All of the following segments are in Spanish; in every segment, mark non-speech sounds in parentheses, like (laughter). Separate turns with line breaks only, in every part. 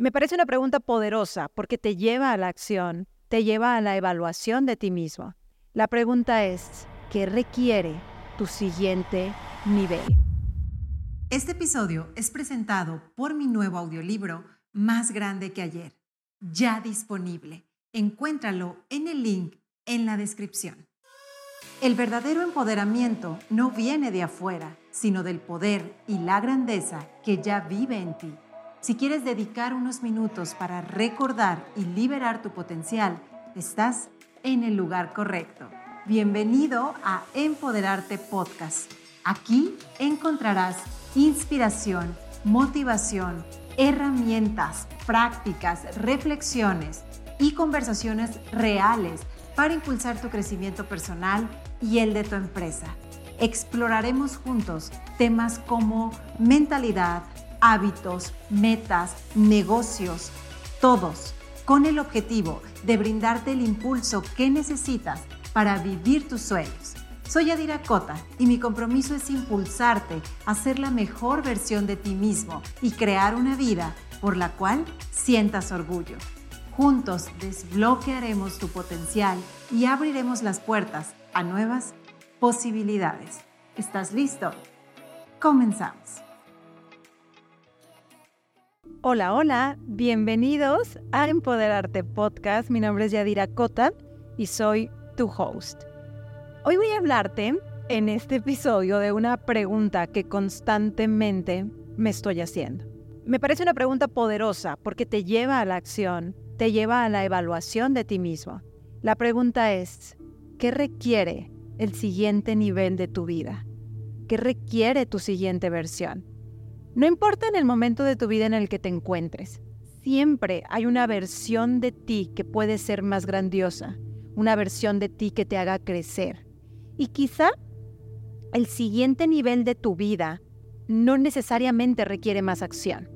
Me parece una pregunta poderosa porque te lleva a la acción, te lleva a la evaluación de ti mismo. La pregunta es, ¿qué requiere tu siguiente nivel?
Este episodio es presentado por mi nuevo audiolibro, Más Grande que ayer, ya disponible. Encuéntralo en el link en la descripción. El verdadero empoderamiento no viene de afuera, sino del poder y la grandeza que ya vive en ti. Si quieres dedicar unos minutos para recordar y liberar tu potencial, estás en el lugar correcto. Bienvenido a Empoderarte Podcast. Aquí encontrarás inspiración, motivación, herramientas, prácticas, reflexiones y conversaciones reales para impulsar tu crecimiento personal y el de tu empresa. Exploraremos juntos temas como mentalidad, hábitos, metas, negocios, todos con el objetivo de brindarte el impulso que necesitas para vivir tus sueños. Soy Adira Cota y mi compromiso es impulsarte a ser la mejor versión de ti mismo y crear una vida por la cual sientas orgullo. Juntos desbloquearemos tu potencial y abriremos las puertas a nuevas posibilidades. ¿Estás listo? Comenzamos.
Hola, hola, bienvenidos a Empoderarte Podcast. Mi nombre es Yadira Cota y soy tu host. Hoy voy a hablarte en este episodio de una pregunta que constantemente me estoy haciendo. Me parece una pregunta poderosa porque te lleva a la acción, te lleva a la evaluación de ti mismo. La pregunta es, ¿qué requiere el siguiente nivel de tu vida? ¿Qué requiere tu siguiente versión? No importa en el momento de tu vida en el que te encuentres, siempre hay una versión de ti que puede ser más grandiosa, una versión de ti que te haga crecer. Y quizá el siguiente nivel de tu vida no necesariamente requiere más acción.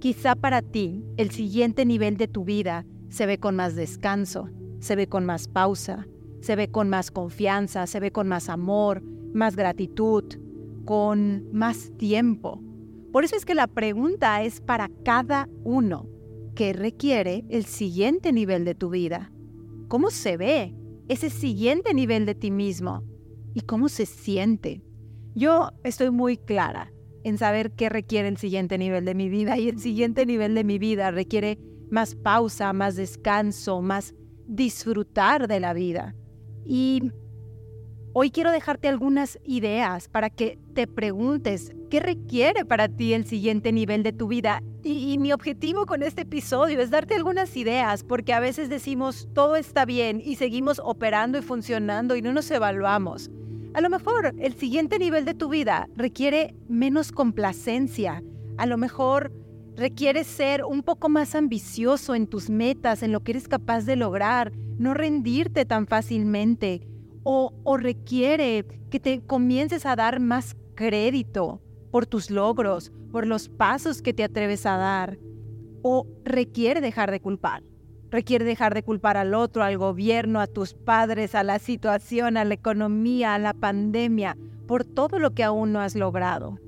Quizá para ti el siguiente nivel de tu vida se ve con más descanso, se ve con más pausa, se ve con más confianza, se ve con más amor, más gratitud, con más tiempo. Por eso es que la pregunta es para cada uno. ¿Qué requiere el siguiente nivel de tu vida? ¿Cómo se ve ese siguiente nivel de ti mismo? ¿Y cómo se siente? Yo estoy muy clara en saber qué requiere el siguiente nivel de mi vida y el siguiente nivel de mi vida requiere más pausa, más descanso, más disfrutar de la vida. Y Hoy quiero dejarte algunas ideas para que te preguntes qué requiere para ti el siguiente nivel de tu vida. Y, mi objetivo con este episodio es darte algunas ideas, porque a veces decimos todo está bien y seguimos operando y funcionando y no nos evaluamos. A lo mejor el siguiente nivel de tu vida requiere menos complacencia. A lo mejor requiere ser un poco más ambicioso en tus metas, en lo que eres capaz de lograr, no rendirte tan fácilmente o, requiere que te comiences a dar más crédito por tus logros, por los pasos que te atreves a dar, o requiere dejar de culpar. Requiere dejar de culpar al otro, al gobierno, a tus padres, a la situación, a la economía, a la pandemia, por todo lo que aún no has logrado.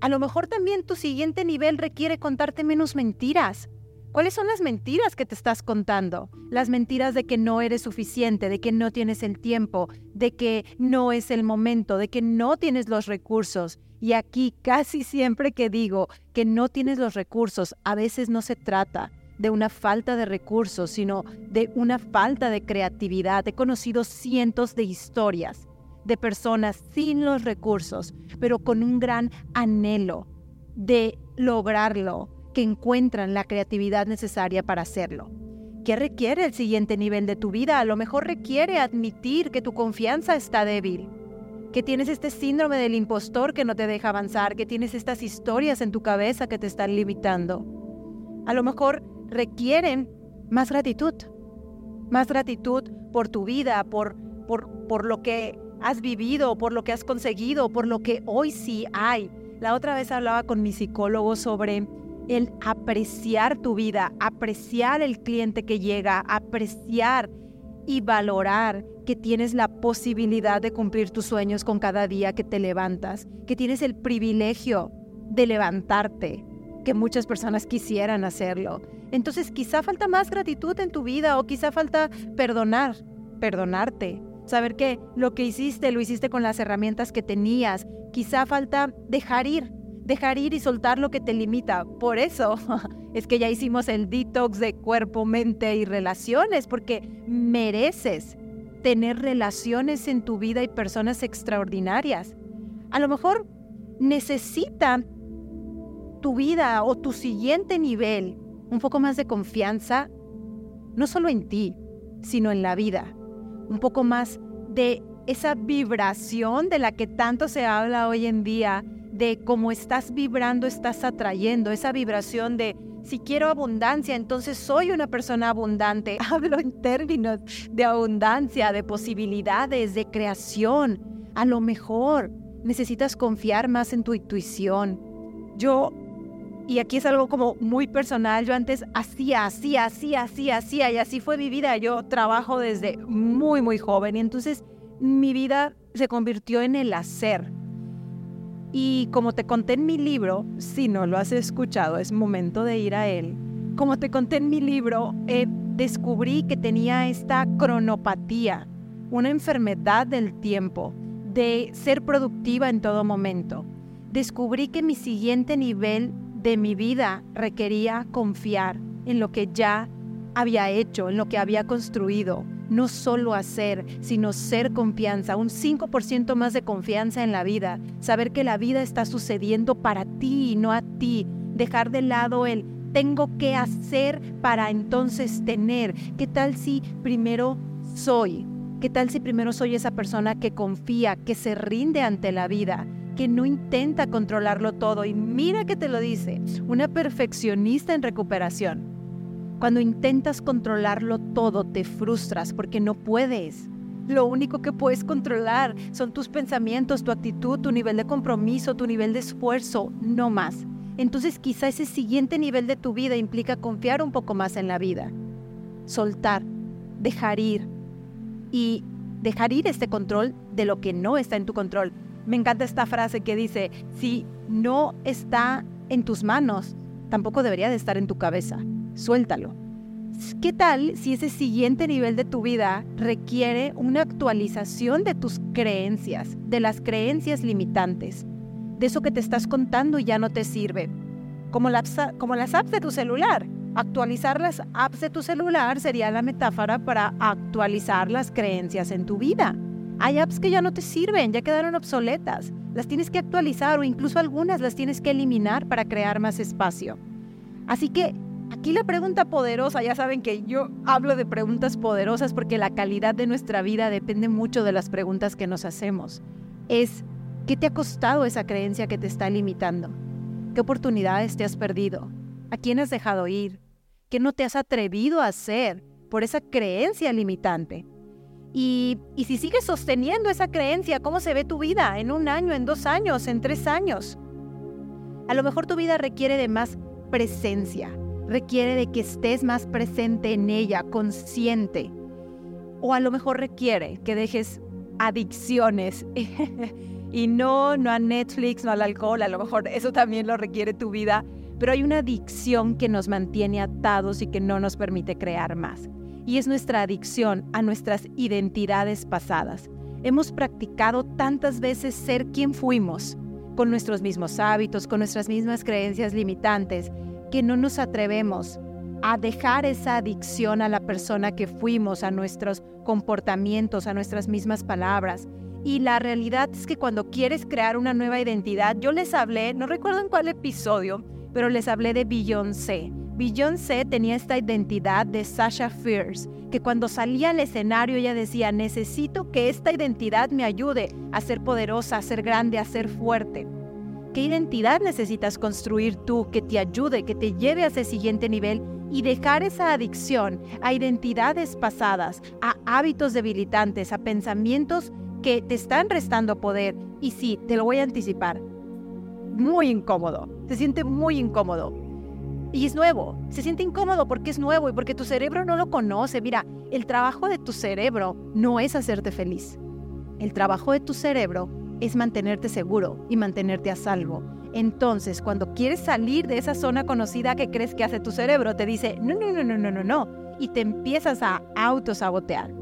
A lo mejor también tu siguiente nivel requiere contarte menos mentiras, ¿Cuáles son las mentiras que te estás contando? Las mentiras de que no eres suficiente, de que no tienes el tiempo, de que no es el momento, de que no tienes los recursos. Y aquí casi siempre que digo que no tienes los recursos, a veces no se trata de una falta de recursos, sino de una falta de creatividad. He conocido cientos de historias de personas sin los recursos, pero con un gran anhelo de lograrlo, que encuentran la creatividad necesaria para hacerlo. ¿Qué requiere el siguiente nivel de tu vida? A lo mejor requiere admitir que tu confianza está débil, que tienes este síndrome del impostor que no te deja avanzar, que tienes estas historias en tu cabeza que te están limitando. A lo mejor requieren más gratitud, más gratitud por tu vida, por, por, por lo que has vivido, por lo que has conseguido, por lo que hoy sí hay. La otra vez hablaba con mi psicólogo sobre el apreciar tu vida, apreciar el cliente que llega, apreciar y valorar que tienes la posibilidad de cumplir tus sueños con cada día que te levantas, que tienes el privilegio de levantarte, que muchas personas quisieran hacerlo. Entonces quizá falta más gratitud en tu vida o quizá falta perdonar, perdonarte, saber que lo que hiciste lo hiciste con las herramientas que tenías. Quizá falta dejar ir, dejar ir y soltar lo que te limita. Por eso (laughs) es que ya hicimos el detox de cuerpo, mente y relaciones, porque mereces tener relaciones en tu vida y personas extraordinarias. A lo mejor necesita tu vida o tu siguiente nivel un poco más de confianza, no solo en ti, sino en la vida. Un poco más de esa vibración de la que tanto se habla hoy en día, de cómo estás vibrando, estás atrayendo, esa vibración de si quiero abundancia, entonces soy una persona abundante. (laughs) Hablo en términos de abundancia, de posibilidades, de creación. A lo mejor necesitas confiar más en tu intuición. Yo, y aquí es algo como muy personal, yo antes hacía, hacía, hacía, hacía, hacía, y así fue mi vida. Yo trabajo desde muy, muy joven y entonces mi vida se convirtió en el hacer. Y como te conté en mi libro, si no lo has escuchado, es momento de ir a él. Como te conté en mi libro, eh, descubrí que tenía esta cronopatía, una enfermedad del tiempo, de ser productiva en todo momento. Descubrí que mi siguiente nivel de mi vida requería confiar en lo que ya había hecho, en lo que había construido, no solo hacer, sino ser confianza, un 5% más de confianza en la vida, saber que la vida está sucediendo para ti y no a ti, dejar de lado el tengo que hacer para entonces tener. ¿Qué tal si primero soy? ¿Qué tal si primero soy esa persona que confía, que se rinde ante la vida? que no intenta controlarlo todo y mira que te lo dice, una perfeccionista en recuperación cuando intentas controlarlo todo, te frustras porque no puedes. Lo único que puedes controlar son tus pensamientos, tu actitud, tu nivel de compromiso, tu nivel de esfuerzo, no más. Entonces quizá ese siguiente nivel de tu vida implica confiar un poco más en la vida. Soltar, dejar ir y dejar ir este control de lo que no está en tu control. Me encanta esta frase que dice, si no está en tus manos, tampoco debería de estar en tu cabeza suéltalo. ¿Qué tal si ese siguiente nivel de tu vida requiere una actualización de tus creencias, de las creencias limitantes, de eso que te estás contando y ya no te sirve? Como como las apps de tu celular. Actualizar las apps de tu celular sería la metáfora para actualizar las creencias en tu vida. Hay apps que ya no te sirven, ya quedaron obsoletas. Las tienes que actualizar o incluso algunas las tienes que eliminar para crear más espacio. Así que Aquí la pregunta poderosa, ya saben que yo hablo de preguntas poderosas porque la calidad de nuestra vida depende mucho de las preguntas que nos hacemos. Es, ¿qué te ha costado esa creencia que te está limitando? ¿Qué oportunidades te has perdido? ¿A quién has dejado ir? ¿Qué no te has atrevido a hacer por esa creencia limitante? Y, y si sigues sosteniendo esa creencia, ¿cómo se ve tu vida en un año, en dos años, en tres años? A lo mejor tu vida requiere de más presencia, requiere de que estés más presente en ella, consciente. O a lo mejor requiere que dejes adicciones (laughs) y no, no a Netflix, no al alcohol, a lo mejor eso también lo requiere tu vida, pero hay una adicción que nos mantiene atados y que no nos permite crear más. Y es nuestra adicción a nuestras identidades pasadas. Hemos practicado tantas veces ser quien fuimos, con nuestros mismos hábitos, con nuestras mismas creencias limitantes, que no nos atrevemos a dejar esa adicción a la persona que fuimos, a nuestros comportamientos, a nuestras mismas palabras. Y la realidad es que cuando quieres crear una nueva identidad, yo les hablé, no recuerdo en cuál episodio, pero les hablé de Beyoncé. Beyoncé tenía esta identidad de Sasha Fierce, que cuando salía al escenario ella decía, necesito que esta identidad me ayude a ser poderosa, a ser grande, a ser fuerte. ¿Qué identidad necesitas construir tú que te ayude, que te lleve a ese siguiente nivel y dejar esa adicción a identidades pasadas, a hábitos debilitantes, a pensamientos que te están restando poder? Y sí, te lo voy a anticipar, muy incómodo, se siente muy incómodo. Y es nuevo, se siente incómodo porque es nuevo y porque tu cerebro no lo conoce. Mira, el trabajo de tu cerebro no es hacerte feliz. El trabajo de tu cerebro es mantenerte seguro y mantenerte a salvo. Entonces, cuando quieres salir de esa zona conocida que crees que hace tu cerebro, te dice, no, no, no, no, no, no, no, y te empiezas a autosabotear.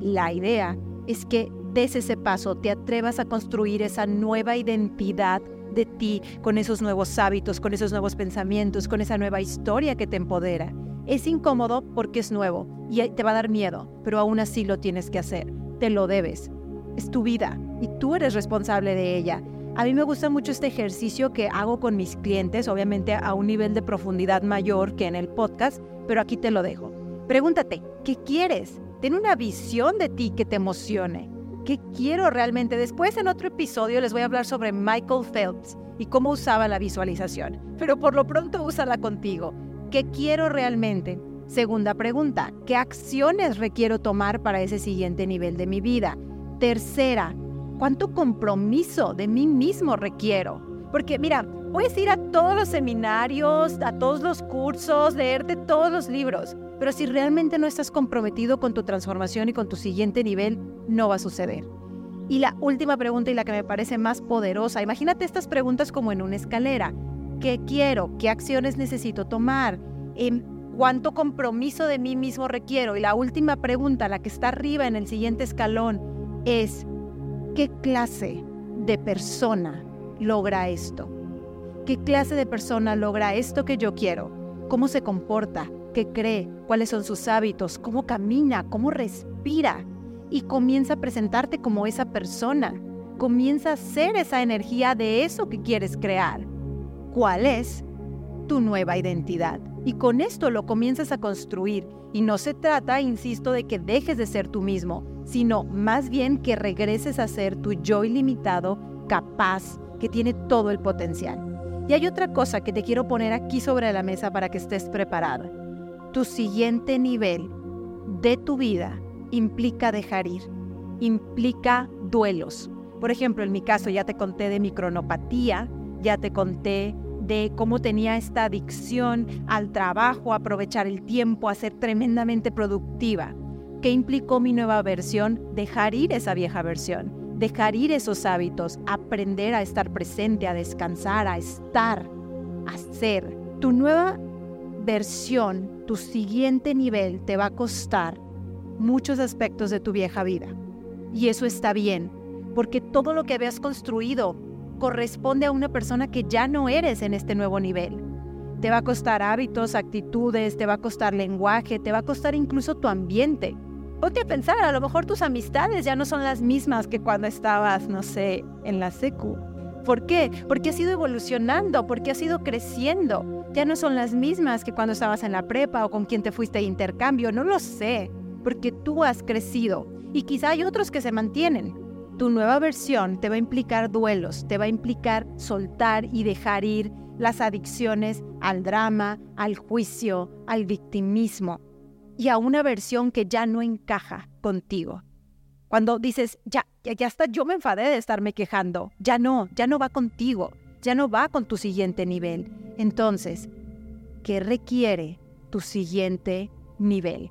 La idea es que des ese paso, te atrevas a construir esa nueva identidad de ti, con esos nuevos hábitos, con esos nuevos pensamientos, con esa nueva historia que te empodera. Es incómodo porque es nuevo y te va a dar miedo, pero aún así lo tienes que hacer. Te lo debes. Es tu vida y tú eres responsable de ella. A mí me gusta mucho este ejercicio que hago con mis clientes, obviamente a un nivel de profundidad mayor que en el podcast, pero aquí te lo dejo. Pregúntate, ¿qué quieres? Ten una visión de ti que te emocione. ¿Qué quiero realmente? Después en otro episodio les voy a hablar sobre Michael Phelps y cómo usaba la visualización, pero por lo pronto úsala contigo. ¿Qué quiero realmente? Segunda pregunta, ¿qué acciones requiero tomar para ese siguiente nivel de mi vida? Tercera, ¿Cuánto compromiso de mí mismo requiero? Porque mira, puedes ir a todos los seminarios, a todos los cursos, leerte todos los libros, pero si realmente no estás comprometido con tu transformación y con tu siguiente nivel, no va a suceder. Y la última pregunta y la que me parece más poderosa, imagínate estas preguntas como en una escalera. ¿Qué quiero? ¿Qué acciones necesito tomar? Em, ¿Cuánto compromiso de mí mismo requiero? Y la última pregunta, la que está arriba en el siguiente escalón, es ¿Qué clase de persona logra esto? ¿Qué clase de persona logra esto que yo quiero? ¿Cómo se comporta? ¿Qué cree? ¿Cuáles son sus hábitos? ¿Cómo camina? ¿Cómo respira? Y comienza a presentarte como esa persona. Comienza a ser esa energía de eso que quieres crear. ¿Cuál es tu nueva identidad? Y con esto lo comienzas a construir. Y no se trata, insisto, de que dejes de ser tú mismo, sino más bien que regreses a ser tu yo ilimitado, capaz, que tiene todo el potencial. Y hay otra cosa que te quiero poner aquí sobre la mesa para que estés preparada. Tu siguiente nivel de tu vida implica dejar ir, implica duelos. Por ejemplo, en mi caso ya te conté de mi cronopatía, ya te conté de cómo tenía esta adicción al trabajo, a aprovechar el tiempo, a ser tremendamente productiva. ¿Qué implicó mi nueva versión? Dejar ir esa vieja versión, dejar ir esos hábitos, aprender a estar presente, a descansar, a estar, a ser. Tu nueva versión, tu siguiente nivel te va a costar muchos aspectos de tu vieja vida. Y eso está bien, porque todo lo que habías construido corresponde a una persona que ya no eres en este nuevo nivel. Te va a costar hábitos, actitudes, te va a costar lenguaje, te va a costar incluso tu ambiente. Ponte a pensar, a lo mejor tus amistades ya no son las mismas que cuando estabas, no sé, en la secu. ¿Por qué? Porque has ido evolucionando, porque has ido creciendo. Ya no son las mismas que cuando estabas en la prepa o con quien te fuiste de intercambio, no lo sé, porque tú has crecido y quizá hay otros que se mantienen, tu nueva versión te va a implicar duelos, te va a implicar soltar y dejar ir las adicciones al drama, al juicio, al victimismo y a una versión que ya no encaja contigo. Cuando dices, ya, ya, está, yo me enfadé de estarme quejando, ya no, ya no va contigo, ya no va con tu siguiente nivel. Entonces, ¿qué requiere tu siguiente nivel?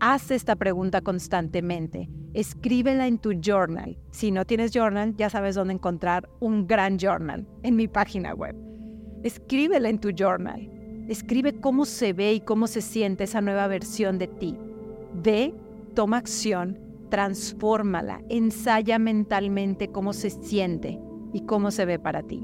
Haz esta pregunta constantemente. Escríbela en tu journal. Si no tienes journal, ya sabes dónde encontrar un gran journal en mi página web. Escríbela en tu journal. Escribe cómo se ve y cómo se siente esa nueva versión de ti. Ve, toma acción, transfórmala, ensaya mentalmente cómo se siente y cómo se ve para ti.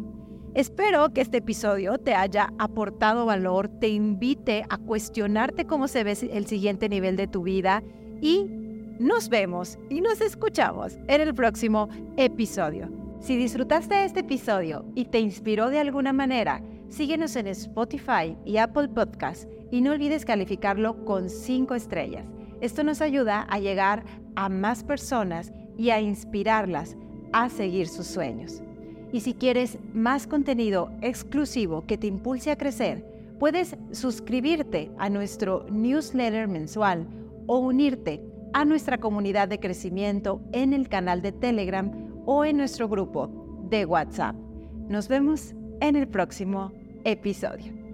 Espero que este episodio te haya aportado valor, te invite a cuestionarte cómo se ve el siguiente nivel de tu vida y nos vemos y nos escuchamos en el próximo episodio. Si disfrutaste este episodio y te inspiró de alguna manera, síguenos en Spotify y Apple Podcast y no olvides calificarlo con 5 estrellas. Esto nos ayuda a llegar a más personas y a inspirarlas a seguir sus sueños. Y si quieres más contenido exclusivo que te impulse a crecer, puedes suscribirte a nuestro newsletter mensual o unirte a nuestra comunidad de crecimiento en el canal de Telegram o en nuestro grupo de WhatsApp. Nos vemos en el próximo episodio.